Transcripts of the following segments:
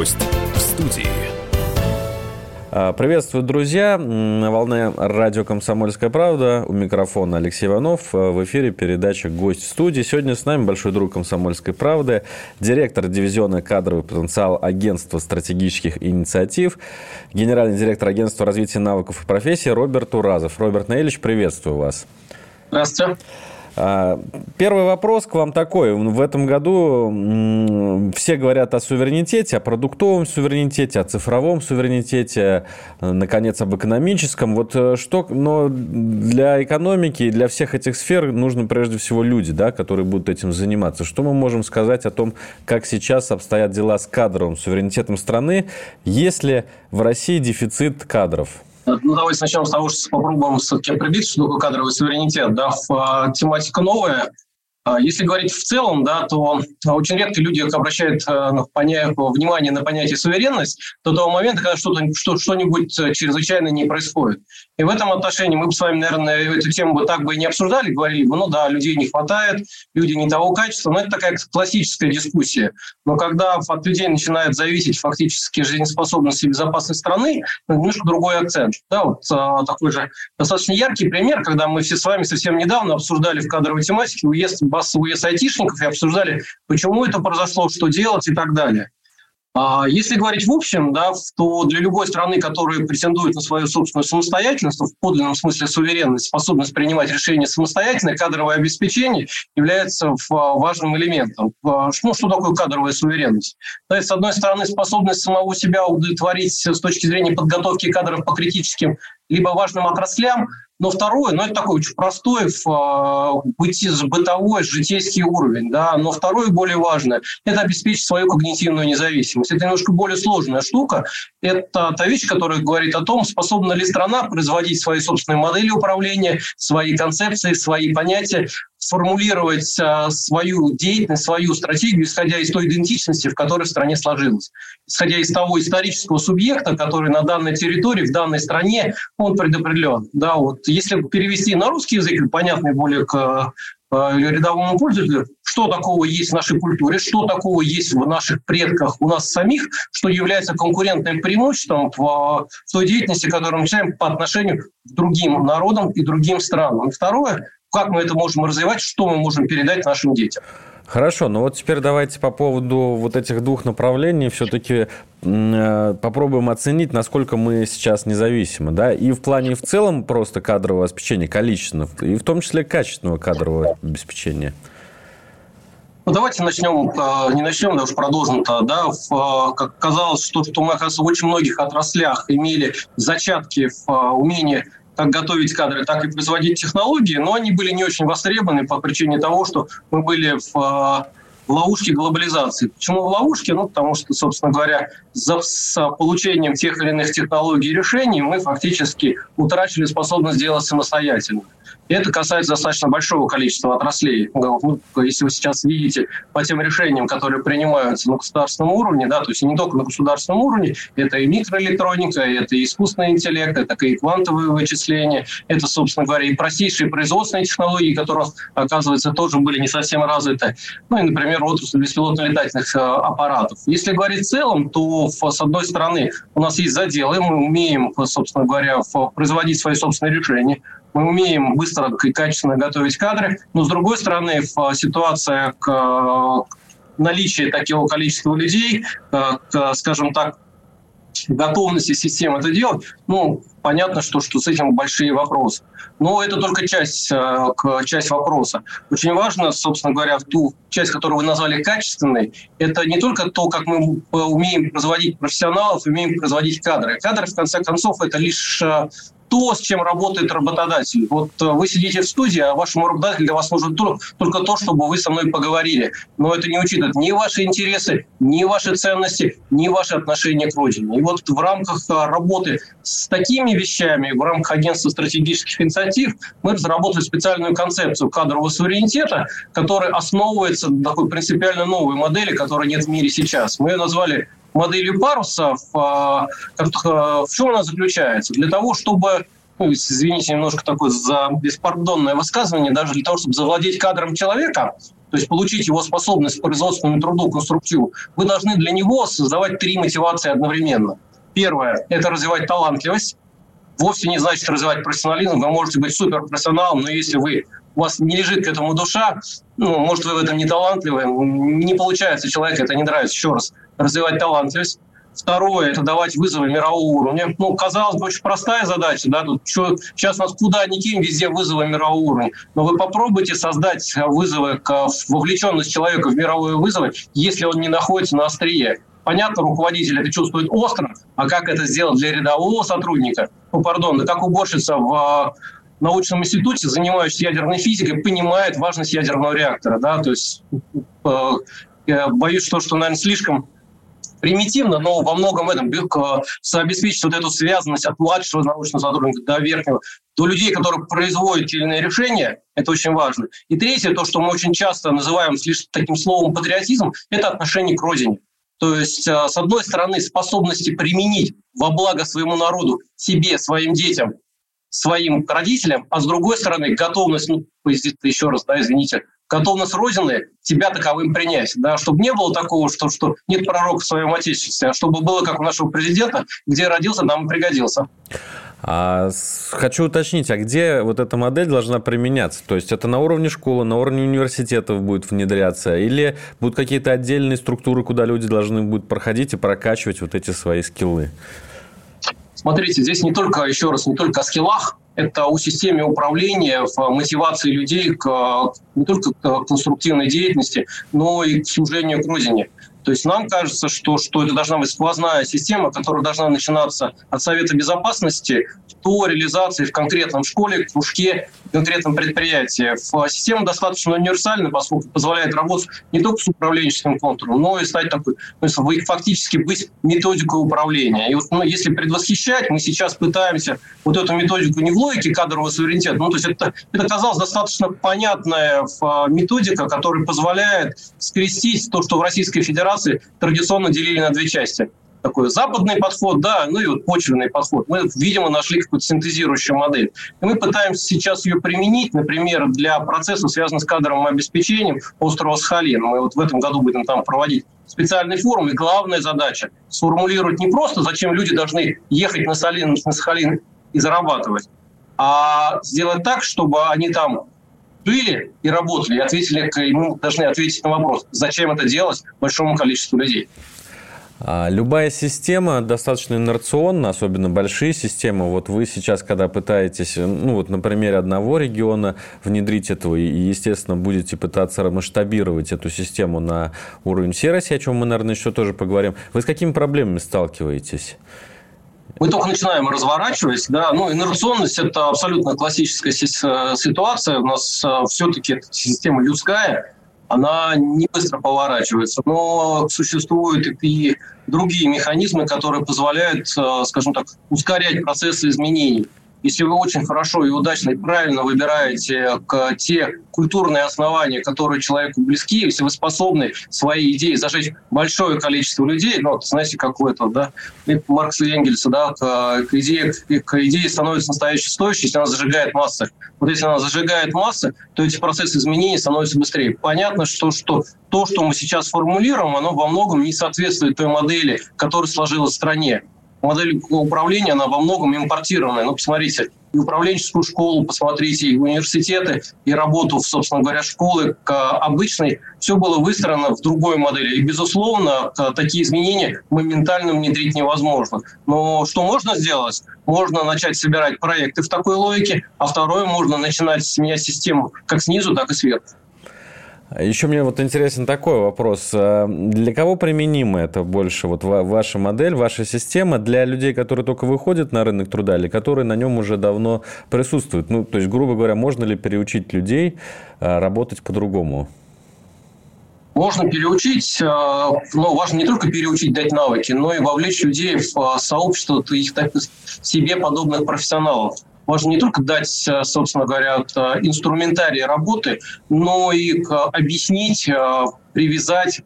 Гость в студии. А, приветствую, друзья. На волне радио «Комсомольская правда». У микрофона Алексей Иванов. А, в эфире передача «Гость в студии». Сегодня с нами большой друг «Комсомольской правды», директор дивизиона «Кадровый потенциал» Агентства стратегических инициатив, генеральный директор Агентства развития навыков и профессий Роберт Уразов. Роберт Наилевич, приветствую вас. Здравствуйте. А, первый вопрос к вам такой. В этом году все говорят о суверенитете, о продуктовом суверенитете, о цифровом суверенитете, наконец, об экономическом. Вот э, что, но для экономики и для всех этих сфер нужно прежде всего люди, да, которые будут этим заниматься. Что мы можем сказать о том, как сейчас обстоят дела с кадровым суверенитетом страны, если в России дефицит кадров? Ну, давайте начнем с того, что попробуем все-таки определить, что такое кадровый суверенитет. Да, а, тематика новая, если говорить в целом, да, то а, очень редко люди обращают э, внимание на понятие суверенность до того момента, когда что-то, что, что-нибудь э, чрезвычайно не происходит. И в этом отношении мы бы с вами, наверное, эту тему бы так бы и не обсуждали, говорили бы, ну да, людей не хватает, люди не того качества, но это такая классическая дискуссия. Но когда от людей начинает зависеть фактически жизнеспособность и безопасность страны, немножко другой акцент. Да, вот а, такой же достаточно яркий пример, когда мы все с вами совсем недавно обсуждали в кадровой тематике уезд массовый уезд айтишников и обсуждали, почему это произошло, что делать и так далее. А если говорить в общем, да, то для любой страны, которая претендует на свою собственную самостоятельность, в подлинном смысле суверенность, способность принимать решения самостоятельно, кадровое обеспечение является важным элементом. Ну, что такое кадровая суверенность? То есть, с одной стороны, способность самого себя удовлетворить с точки зрения подготовки кадров по критическим либо важным отраслям, но второе, ну это такой очень простой, в, э, бытовой, житейский уровень. Да? Но второе, более важное, это обеспечить свою когнитивную независимость. Это немножко более сложная штука. Это та вещь, которая говорит о том, способна ли страна производить свои собственные модели управления, свои концепции, свои понятия, сформулировать а, свою деятельность, свою стратегию, исходя из той идентичности, в которой в стране сложилась. Исходя из того исторического субъекта, который на данной территории, в данной стране, он предопределен. Да, вот, если перевести на русский язык, понятный более к рядовому пользователю, что такого есть в нашей культуре, что такого есть в наших предках, у нас самих, что является конкурентным преимуществом в, в той деятельности, которую мы начинаем по отношению к другим народам и другим странам. Второе, как мы это можем развивать, что мы можем передать нашим детям. Хорошо, но вот теперь давайте по поводу вот этих двух направлений все-таки э, попробуем оценить, насколько мы сейчас независимы, да, и в плане в целом просто кадрового обеспечения, количественного, и в том числе качественного кадрового обеспечения. Ну, давайте начнем, э, не начнем, да уж продолжим-то, да, в, э, как казалось, что, что мы, оказывается, в очень многих отраслях имели зачатки в умении как готовить кадры, так и производить технологии, но они были не очень востребованы по причине того, что мы были в, в ловушке глобализации. Почему в ловушке? Ну, потому что, собственно говоря, за, с получением тех или иных технологий и решений мы фактически утрачивали способность делать самостоятельно. Это касается достаточно большого количества отраслей. Ну, если вы сейчас видите по тем решениям, которые принимаются на государственном уровне, да, то есть не только на государственном уровне, это и микроэлектроника, это и искусственный интеллект, это и квантовые вычисления, это, собственно говоря, и простейшие производственные технологии, которые, оказывается, тоже были не совсем развиты. Ну и, например, отрасль беспилотно-летательных э, аппаратов. Если говорить в целом, то, с одной стороны, у нас есть заделы, мы умеем, собственно говоря, производить свои собственные решения, мы умеем быстро и качественно готовить кадры, но с другой стороны, ситуация к наличию такого количества людей, к, скажем так, готовности системы это делать, ну, понятно, что, что с этим большие вопросы. Но это только часть, часть вопроса. Очень важно, собственно говоря, в ту часть, которую вы назвали качественной, это не только то, как мы умеем производить профессионалов, умеем производить кадры. Кадры, в конце концов, это лишь то, с чем работает работодатель. Вот э, вы сидите в студии, а вашему работодателю для вас нужно только то, чтобы вы со мной поговорили. Но это не учитывает ни ваши интересы, ни ваши ценности, ни ваши отношения к родине. И вот в рамках э, работы с такими вещами, в рамках агентства стратегических инициатив, мы разработали специальную концепцию кадрового суверенитета, которая основывается на такой принципиально новой модели, которой нет в мире сейчас. Мы ее назвали моделью паруса, в, э, в чем она заключается? Для того, чтобы ну, извините, немножко такое за беспардонное высказывание, даже для того, чтобы завладеть кадром человека, то есть получить его способность к производственному труду, конструктиву, вы должны для него создавать три мотивации одновременно. Первое – это развивать талантливость. Вовсе не значит развивать профессионализм. Вы можете быть суперпрофессионалом, но если вы у вас не лежит к этому душа, ну, может, вы в этом не талантливы, не получается человеку, это не нравится. Еще раз, развивать талантливость. Второе – это давать вызовы мирового уровня. Ну, казалось бы, очень простая задача. Да? Тут что, сейчас нас куда ни кинь, везде вызовы мирового уровня. Но вы попробуйте создать вызовы, к, вовлеченность человека в мировые вызовы, если он не находится на острие. Понятно, руководитель это чувствует остро, а как это сделать для рядового сотрудника? Ну, пардон, да как уборщица в научном институте, занимающийся ядерной физикой, понимает важность ядерного реактора. Да? То есть э, я боюсь, что, что, наверное, слишком примитивно, но во многом этом обеспечить вот эту связанность от младшего научного сотрудника до верхнего, до людей, которые производят те или иные решения, это очень важно. И третье, то, что мы очень часто называем лишь таким словом патриотизм, это отношение к родине. То есть, э, с одной стороны, способности применить во благо своему народу, себе, своим детям своим родителям, а с другой стороны готовность, ну, еще раз, да, извините, готовность Родины тебя таковым принять, да, чтобы не было такого, что, что нет пророка в своем отечестве, а чтобы было, как у нашего президента, где родился, там и пригодился. А, хочу уточнить, а где вот эта модель должна применяться? То есть это на уровне школы, на уровне университетов будет внедряться, или будут какие-то отдельные структуры, куда люди должны будут проходить и прокачивать вот эти свои скиллы? Смотрите, здесь не только, еще раз, не только о скиллах, это о системе управления, в мотивации людей к, не только к конструктивной деятельности, но и к служению к родине. То есть нам кажется, что, что это должна быть сквозная система, которая должна начинаться от Совета Безопасности до реализации в конкретном школе, кружке, конкретном предприятии. Система достаточно универсальна, поскольку позволяет работать не только с управленческим контуром, но и стать такой, то есть фактически быть методикой управления. И вот ну, если предвосхищать, мы сейчас пытаемся вот эту методику не в логике кадрового суверенитета, ну то есть это, это казалось достаточно понятная методика, которая позволяет скрестить то, что в Российской Федерации Федерации традиционно делили на две части. Такой западный подход, да, ну и вот почвенный подход. Мы, видимо, нашли какую-то синтезирующую модель. И мы пытаемся сейчас ее применить, например, для процессов, связанных с кадровым обеспечением острова Сахалин. Мы вот в этом году будем там проводить специальный форум. И главная задача – сформулировать не просто, зачем люди должны ехать на, Салин, на Сахалин и зарабатывать, а сделать так, чтобы они там жили и работали, и ответили, мы должны ответить на вопрос, зачем это делать большому количеству людей. А, любая система достаточно инерционна, особенно большие системы. Вот вы сейчас, когда пытаетесь, ну вот на примере одного региона внедрить этого, и, естественно, будете пытаться масштабировать эту систему на уровень всей России, о чем мы, наверное, еще тоже поговорим. Вы с какими проблемами сталкиваетесь? Мы только начинаем разворачивать, да, ну, инерционность – это абсолютно классическая э, ситуация, у нас э, все-таки система людская, она не быстро поворачивается, но существуют и другие механизмы, которые позволяют, э, скажем так, ускорять процессы изменений. Если вы очень хорошо и удачно и правильно выбираете те культурные основания, которые человеку близки, если вы способны свои идеи зажечь большое количество людей, ну, вот, знаете, какое-то, да, Маркса и Энгельса, да, к, к, идее, к идее становится настоящей стоящей, если она зажигает массы. Вот если она зажигает массы, то эти процессы изменений становятся быстрее. Понятно, что, что то, что мы сейчас формулируем, оно во многом не соответствует той модели, которая сложилась в стране модель управления, она во многом импортированная. Ну, посмотрите, и управленческую школу, посмотрите, и университеты, и работу, собственно говоря, школы к обычной. Все было выстроено в другой модели. И, безусловно, такие изменения моментально внедрить невозможно. Но что можно сделать? Можно начать собирать проекты в такой логике, а второе, можно начинать менять систему как снизу, так и сверху. Еще мне вот интересен такой вопрос. А для кого применима это больше, вот ваша модель, ваша система, для людей, которые только выходят на рынок труда или которые на нем уже давно присутствуют? Ну, то есть, грубо говоря, можно ли переучить людей а, работать по-другому? Можно переучить, а, но важно не только переучить, дать навыки, но и вовлечь людей в сообщество их так, себе подобных профессионалов можно не только дать, э, собственно говоря, э, инструментарий работы, но и объяснить, э, привязать,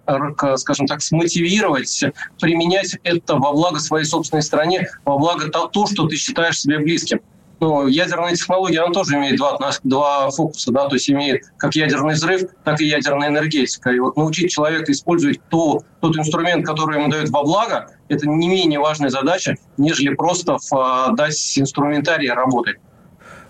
скажем так, смотивировать, применять это во благо своей собственной стране, во благо то, что ты считаешь себе близким. Ну, ядерная технология, она тоже имеет два, два фокуса, да, то есть имеет как ядерный взрыв, так и ядерная энергетика. И вот научить человека использовать то, тот инструмент, который ему дает во благо, это не менее важная задача, нежели просто в, а, дать инструментарий работать.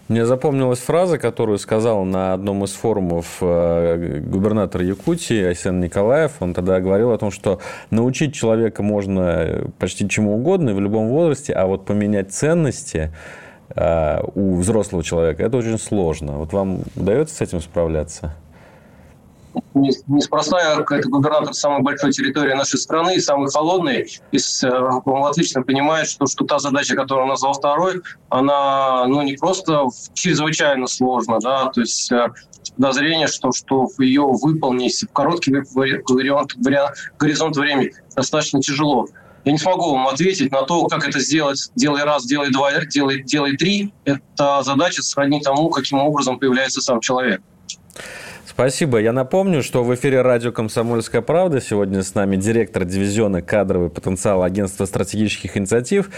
Мне запомнилась фраза, которую сказал на одном из форумов э, губернатор Якутии Айсен Николаев. Он тогда говорил о том, что научить человека можно почти чему угодно и в любом возрасте, а вот поменять ценности э, у взрослого человека это очень сложно. Вот вам удается с этим справляться? неспроста это губернатор самой большой территории нашей страны, самый холодный. И э, он отлично понимает, что, что та задача, которую он назвал второй, она ну, не просто чрезвычайно сложна, да, то есть э, подозрение, что, что ее выполнить в короткий вариант, вариант, горизонт времени достаточно тяжело. Я не смогу вам ответить на то, как это сделать. Делай раз, делай два, делай, делай три. Это задача сродни тому, каким образом появляется сам человек. Спасибо. Я напомню, что в эфире радио «Комсомольская правда». Сегодня с нами директор дивизиона кадровый потенциал агентства стратегических инициатив,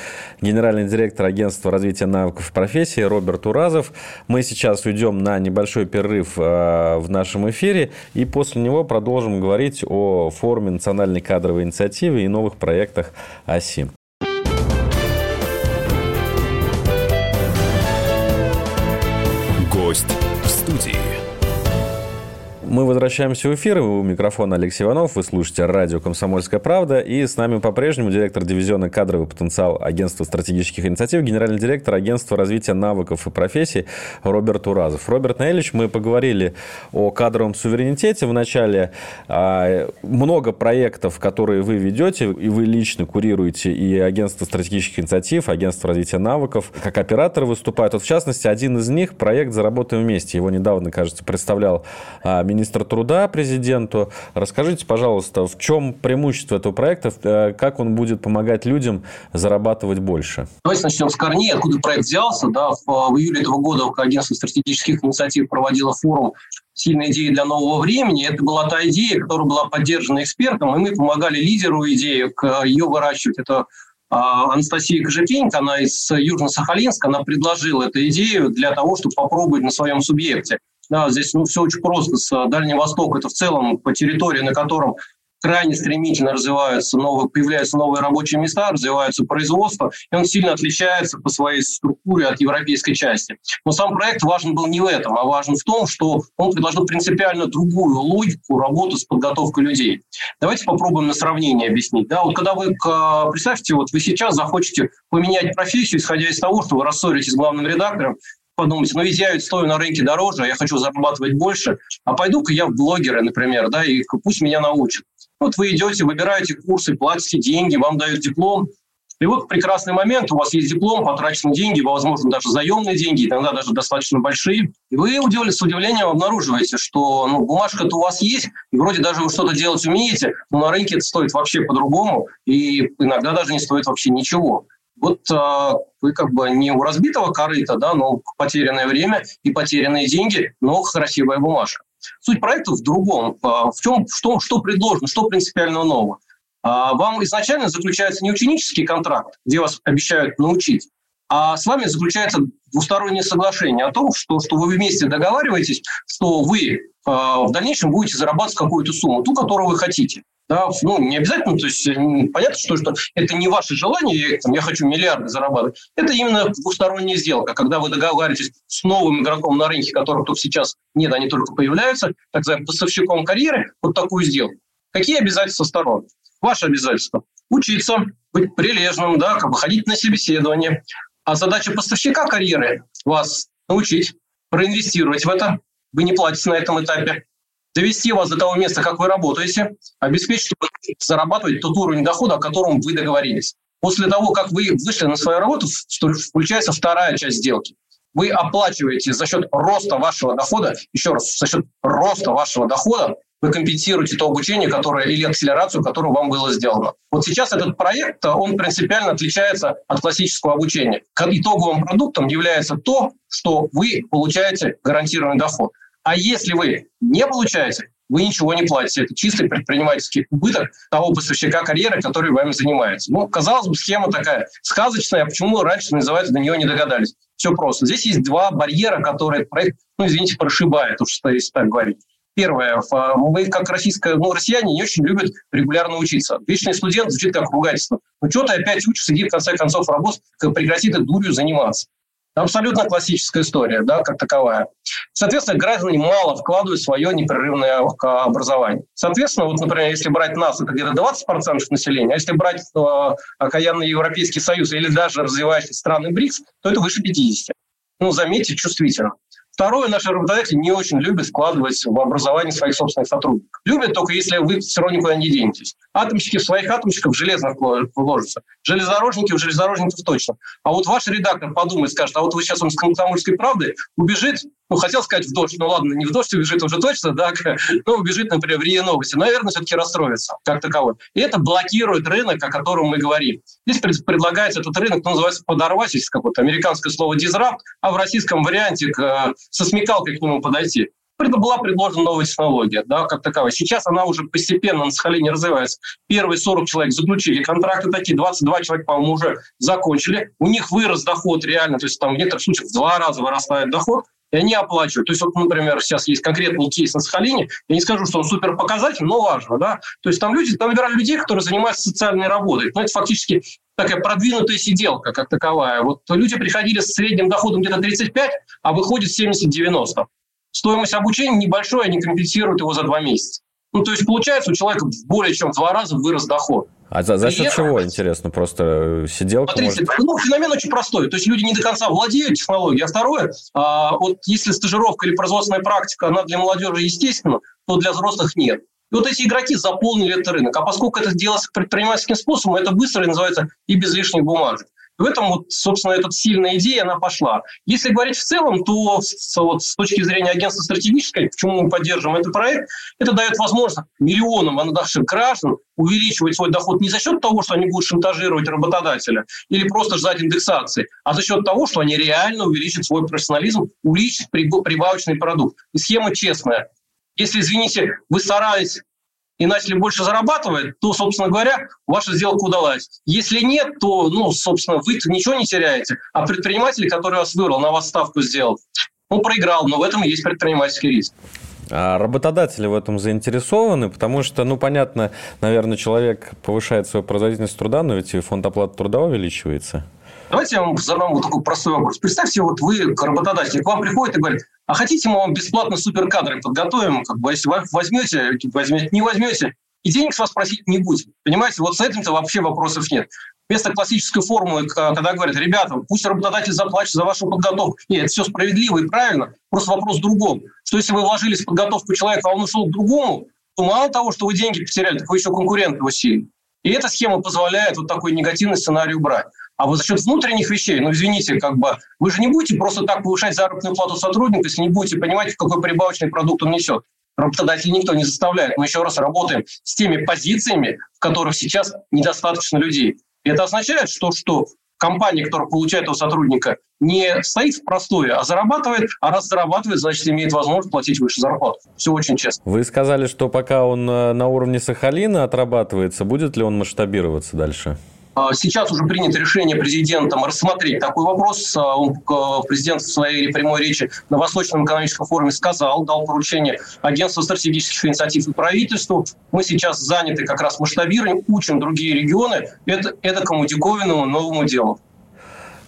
генеральный директор агентства развития навыков профессии Роберт Уразов. Мы сейчас уйдем на небольшой перерыв э, в нашем эфире и после него продолжим говорить о форуме национальной кадровой инициативы и новых проектах ОСИ. Гость в студии. Мы возвращаемся в эфир. У микрофона Алексей Иванов. Вы слушаете радио «Комсомольская правда». И с нами по-прежнему директор дивизиона «Кадровый потенциал» Агентства стратегических инициатив, генеральный директор Агентства развития навыков и профессий Роберт Уразов. Роберт Наилевич, мы поговорили о кадровом суверенитете. В начале а, много проектов, которые вы ведете, и вы лично курируете и Агентство стратегических инициатив, Агентство развития навыков, как операторы выступают. Вот, в частности, один из них – проект «Заработаем вместе». Его недавно, кажется, представлял а, министр труда президенту. Расскажите, пожалуйста, в чем преимущество этого проекта, э, как он будет помогать людям зарабатывать больше? Давайте начнем с корней, откуда проект взялся. Да, в, в июле этого года Агентство стратегических инициатив проводило форум «Сильные идеи для нового времени». Это была та идея, которая была поддержана экспертом, и мы помогали лидеру идеи к ее выращивать. Это Анастасия Кожепенько, она из Южно-Сахалинска, она предложила эту идею для того, чтобы попробовать на своем субъекте. Да, здесь ну, все очень просто. С э, Дальнего Востока это в целом по территории, на котором крайне стремительно развиваются новые, появляются новые рабочие места, развивается производство, и он сильно отличается по своей структуре от европейской части. Но сам проект важен был не в этом, а важен в том, что он предложил принципиально другую логику работы с подготовкой людей. Давайте попробуем на сравнении объяснить. Да, вот когда вы, представьте, вот вы сейчас захочете поменять профессию, исходя из того, что вы рассоритесь с главным редактором, подумать, ну ведь я ведь стою на рынке дороже, я хочу зарабатывать больше, а пойду-ка я в блогеры, например, да, и пусть меня научат. Вот вы идете, выбираете курсы, платите деньги, вам дают диплом, и вот прекрасный момент, у вас есть диплом, потрачены деньги, возможно, даже заемные деньги, иногда даже достаточно большие. И вы удивлен, с удивлением обнаруживаете, что ну, бумажка-то у вас есть, и вроде даже вы что-то делать умеете, но на рынке это стоит вообще по-другому, и иногда даже не стоит вообще ничего. Вот э, вы как бы не у разбитого корыта, да, но потерянное время и потерянные деньги, но красивая бумажка. Суть проекта в другом. А, в чем, что, что предложено, что принципиально нового. А, вам изначально заключается не ученический контракт, где вас обещают научить, а с вами заключается двустороннее соглашение о том, что, что вы вместе договариваетесь, что вы в дальнейшем будете зарабатывать какую-то сумму, ту, которую вы хотите. Да, ну, не обязательно, то есть понятно, что, что это не ваше желание, я хочу миллиарды зарабатывать. Это именно двусторонняя сделка, когда вы договариваетесь с новым игроком на рынке, которых тут сейчас нет, они только появляются, так сказать, поставщиком карьеры, вот такую сделку. Какие обязательства сторон? Ваши обязательства. Учиться, быть прилежным, да, как бы ходить на собеседование. А задача поставщика карьеры – вас научить, проинвестировать в это. Вы не платите на этом этапе довести вас до того места, как вы работаете, обеспечить зарабатывать тот уровень дохода, о котором вы договорились. После того, как вы вышли на свою работу, включается вторая часть сделки. Вы оплачиваете за счет роста вашего дохода, еще раз, за счет роста вашего дохода, вы компенсируете то обучение, которое или акселерацию, которую вам было сделано. Вот сейчас этот проект, он принципиально отличается от классического обучения. Итоговым продуктом является то, что вы получаете гарантированный доход. А если вы не получаете, вы ничего не платите. Это чистый предпринимательский убыток того поставщика карьеры, который вами занимается. Ну, казалось бы, схема такая сказочная, а почему раньше называется, до нее не догадались? Все просто. Здесь есть два барьера, которые проект, ну, извините, прошибает, уж если так говорить. Первое, мы как российская, ну, россияне не очень любят регулярно учиться. Вечный студент звучит как ругательство. Ну, что ты опять учишься, иди в конце концов работать, прекрати ты дурью заниматься. Абсолютно классическая история, да, как таковая. Соответственно, граждане мало вкладывают в свое непрерывное образование. Соответственно, вот, например, если брать нас, это где-то 20% населения, а если брать э, окаянный Европейский Союз или даже развивающиеся страны БРИКС, то это выше 50. Ну, заметьте, чувствительно. Второе, наши работодатели не очень любят вкладывать в образование своих собственных сотрудников. Любят только если вы все равно никуда не денетесь. Атомщики в своих атомщиков железных вложатся. Железнодорожники в железнодорожников точно. А вот ваш редактор подумает, скажет, а вот вы сейчас он с комсомольской правды убежит, ну, хотел сказать в дождь, ну ладно, не в дождь убежит уже точно, да, но убежит, например, в РИА Новости. Наверное, все-таки расстроится как таковой. И это блокирует рынок, о котором мы говорим. Здесь предлагается этот рынок, ну, называется подорвать, если какое-то американское слово «дизрапт», а в российском варианте э, со смекалкой к нему подойти. Была предложена новая технология, да, как таковая. Сейчас она уже постепенно на Сахалине развивается. Первые 40 человек заключили контракты такие, 22 человека, по-моему, уже закончили. У них вырос доход реально, то есть там в некоторых случаях в два раза вырастает доход, и они оплачивают. То есть, вот, например, сейчас есть конкретный кейс на Сахалине, я не скажу, что он супер показательный, но важно, да. То есть там люди, там набирали людей, которые занимаются социальной работой. Но это фактически такая продвинутая сиделка, как таковая. Вот люди приходили с средним доходом где-то 35, а выходит 70-90. Стоимость обучения небольшой, они компенсируют его за два месяца. Ну, то есть, получается, у человека более чем в два раза вырос доход. А за, за счет чего, интересно? Просто э, сиделка Смотрите, может... ну, феномен очень простой. То есть люди не до конца владеют технологией. А второе, а, вот если стажировка или производственная практика, она для молодежи естественно, то для взрослых нет. И вот эти игроки заполнили этот рынок. А поскольку это делается предпринимательским способом, это быстро и называется и без лишних бумажек. В этом, вот, собственно, эта сильная идея, она пошла. Если говорить в целом, то вот, с точки зрения агентства стратегической, почему мы поддерживаем этот проект, это дает возможность миллионам наших граждан увеличивать свой доход не за счет того, что они будут шантажировать работодателя или просто ждать индексации, а за счет того, что они реально увеличат свой профессионализм, увеличат прибавочный продукт. И схема честная. Если, извините, вы старались и начали больше зарабатывать, то, собственно говоря, ваша сделка удалась. Если нет, то, ну, собственно, вы ничего не теряете. А предприниматель, который вас выбрал, на вас ставку сделал, он проиграл, но в этом есть предпринимательский риск. А работодатели в этом заинтересованы, потому что, ну, понятно, наверное, человек повышает свою производительность труда, но ведь и фонд оплаты труда увеличивается. Давайте я вам задам вот такой простой вопрос. Представьте, вот вы, работодатель, к вам приходит и говорит, а хотите, мы вам бесплатно суперкадры подготовим? Как бы, если вы возьмете, возьмете, не возьмете, и денег с вас просить не будем. Понимаете, вот с этим-то вообще вопросов нет. Вместо классической формулы, когда говорят, ребята, пусть работодатель заплатит за вашу подготовку. Нет, это все справедливо и правильно. Просто вопрос в другом. Что если вы вложились в подготовку человека, а он ушел к другому, то мало того, что вы деньги потеряли, так вы еще конкурент его сильный. И эта схема позволяет вот такой негативный сценарий убрать. А вот за счет внутренних вещей, ну, извините, как бы, вы же не будете просто так повышать заработную плату сотрудника, если не будете понимать, какой прибавочный продукт он несет. Работодатель никто не заставляет. Мы еще раз работаем с теми позициями, в которых сейчас недостаточно людей. И это означает, что, что компания, которая получает этого сотрудника, не стоит в простое, а зарабатывает, а раз зарабатывает, значит, имеет возможность платить выше зарплату. Все очень честно. Вы сказали, что пока он э, на уровне Сахалина отрабатывается, будет ли он масштабироваться дальше? А, сейчас уже принято решение президентом рассмотреть такой вопрос. А, президент в своей прямой речи на Восточном экономическом форуме сказал, дал поручение агентству стратегических инициатив и правительству. Мы сейчас заняты как раз масштабированием, учим другие регионы это, этому диковинному новому делу.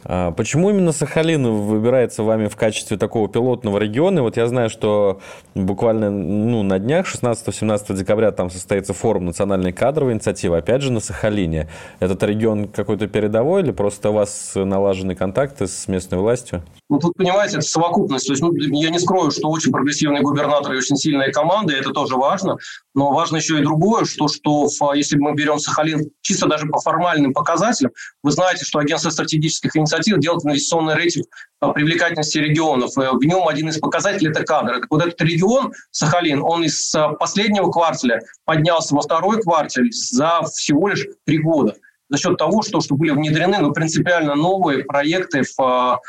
А почему именно Сахалин выбирается вами в качестве такого пилотного региона? Вот я знаю, что буквально ну, на днях, 16-17 декабря, там состоится форум национальной кадровой инициативы, опять же, на Сахалине. Этот регион какой-то передовой или просто у вас налажены контакты с местной властью? Ну, тут, понимаете, это совокупность. То есть, ну, я не скрою, что очень прогрессивный губернатор и очень сильная команда, и это тоже важно. Но важно еще и другое, что, что если мы берем Сахалин чисто даже по формальным показателям, вы знаете, что агентство стратегических инициатив делает инвестиционный рейтинг привлекательности регионов. В нем один из показателей – это кадры. Вот этот регион, Сахалин, он из последнего кварталя поднялся во второй кварталь за всего лишь три года за счет того, что, что были внедрены ну, принципиально новые проекты в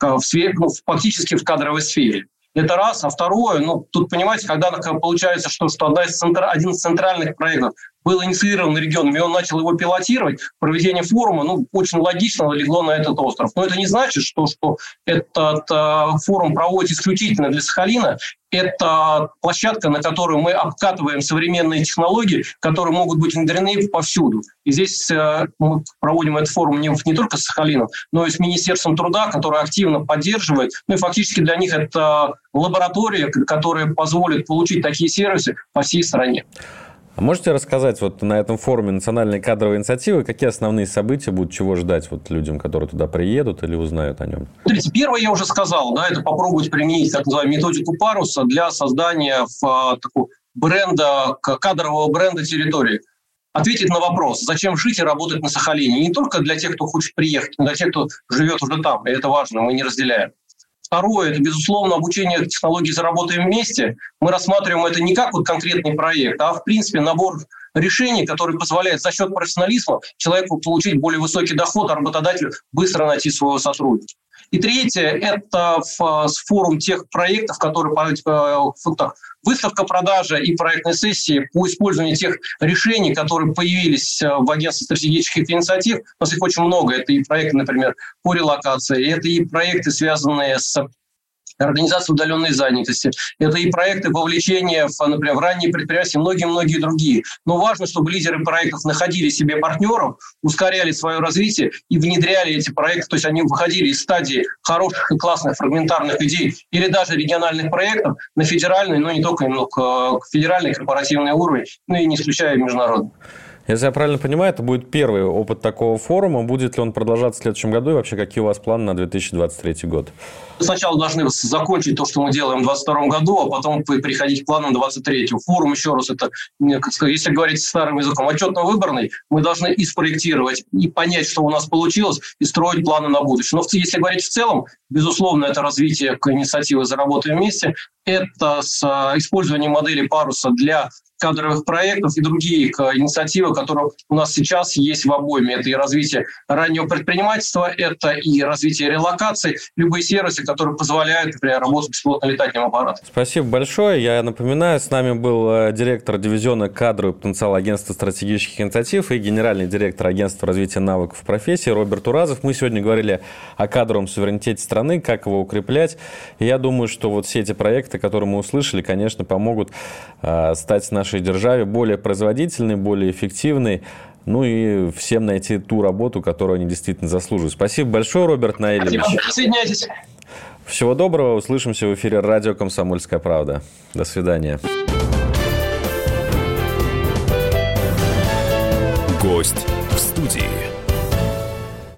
в сфере, ну, фактически в кадровой сфере. Это раз. А второе, ну, тут, понимаете, когда получается, что, что одна из центр, один из центральных проектов был инициирован регионами, и он начал его пилотировать, проведение форума, ну, очень логично легло на этот остров. Но это не значит, что, что этот э, форум проводит исключительно для Сахалина. Это площадка, на которую мы обкатываем современные технологии, которые могут быть внедрены повсюду. И здесь э, мы проводим этот форум не, не только с Сахалином, но и с Министерством труда, которое активно поддерживает. Ну и фактически для них это лаборатория, которая позволит получить такие сервисы по всей стране. А можете рассказать вот на этом форуме национальной кадровой инициативы, какие основные события будут, чего ждать вот людям, которые туда приедут или узнают о нем? Смотрите, первое я уже сказал, да, это попробовать применить так называемую методику паруса для создания в, а, такого бренда, кадрового бренда территории. Ответить на вопрос, зачем жить и работать на Сахалине. Не только для тех, кто хочет приехать, но для тех, кто живет уже там. И это важно, мы не разделяем. Второе – это, безусловно, обучение технологий «Заработаем вместе». Мы рассматриваем это не как вот конкретный проект, а, в принципе, набор решений, который позволяет за счет профессионализма человеку получить более высокий доход, а работодателю быстро найти своего сотрудника. И третье – это форум тех проектов, которые э, выставка продажа и проектные сессии по использованию тех решений, которые появились э, в агентстве стратегических инициатив. У нас их очень много. Это и проекты, например, по релокации, это и проекты, связанные с организация удаленной занятости. Это и проекты вовлечения в, например, в ранние предприятия, многие-многие другие. Но важно, чтобы лидеры проектов находили себе партнеров, ускоряли свое развитие и внедряли эти проекты. То есть они выходили из стадии хороших и классных фрагментарных идей или даже региональных проектов на федеральный, но не только но к федеральный корпоративный уровень, ну и не исключая международный. Если я правильно понимаю, это будет первый опыт такого форума. Будет ли он продолжаться в следующем году? И вообще, какие у вас планы на 2023 год? Сначала должны закончить то, что мы делаем в 2022 году, а потом приходить к планам 2023. Форум, еще раз, это, если говорить старым языком, отчетно-выборный, мы должны и спроектировать, и понять, что у нас получилось, и строить планы на будущее. Но если говорить в целом, безусловно, это развитие к инициативе «Заработаем вместе», это с а, использованием модели паруса для кадровых проектов и другие инициативы, которые у нас сейчас есть в обойме. Это и развитие раннего предпринимательства, это и развитие релокации, любые сервисы, которые позволяют, например, работать беспилотным летательным аппаратом. Спасибо большое. Я напоминаю, с нами был э, директор дивизиона кадровый потенциал агентства стратегических инициатив и генеральный директор агентства развития навыков профессии Роберт Уразов. Мы сегодня говорили о кадровом суверенитете страны, как его укреплять. И я думаю, что вот все эти проекты, которые мы услышали, конечно, помогут э, стать нашей державе более производительной, более эффективной, ну и всем найти ту работу, которую они действительно заслуживают. Спасибо большое, Роберт Наилевич. Спасибо. Присоединяйтесь. Всего доброго. Услышимся в эфире радио «Комсомольская правда». До свидания. Гость.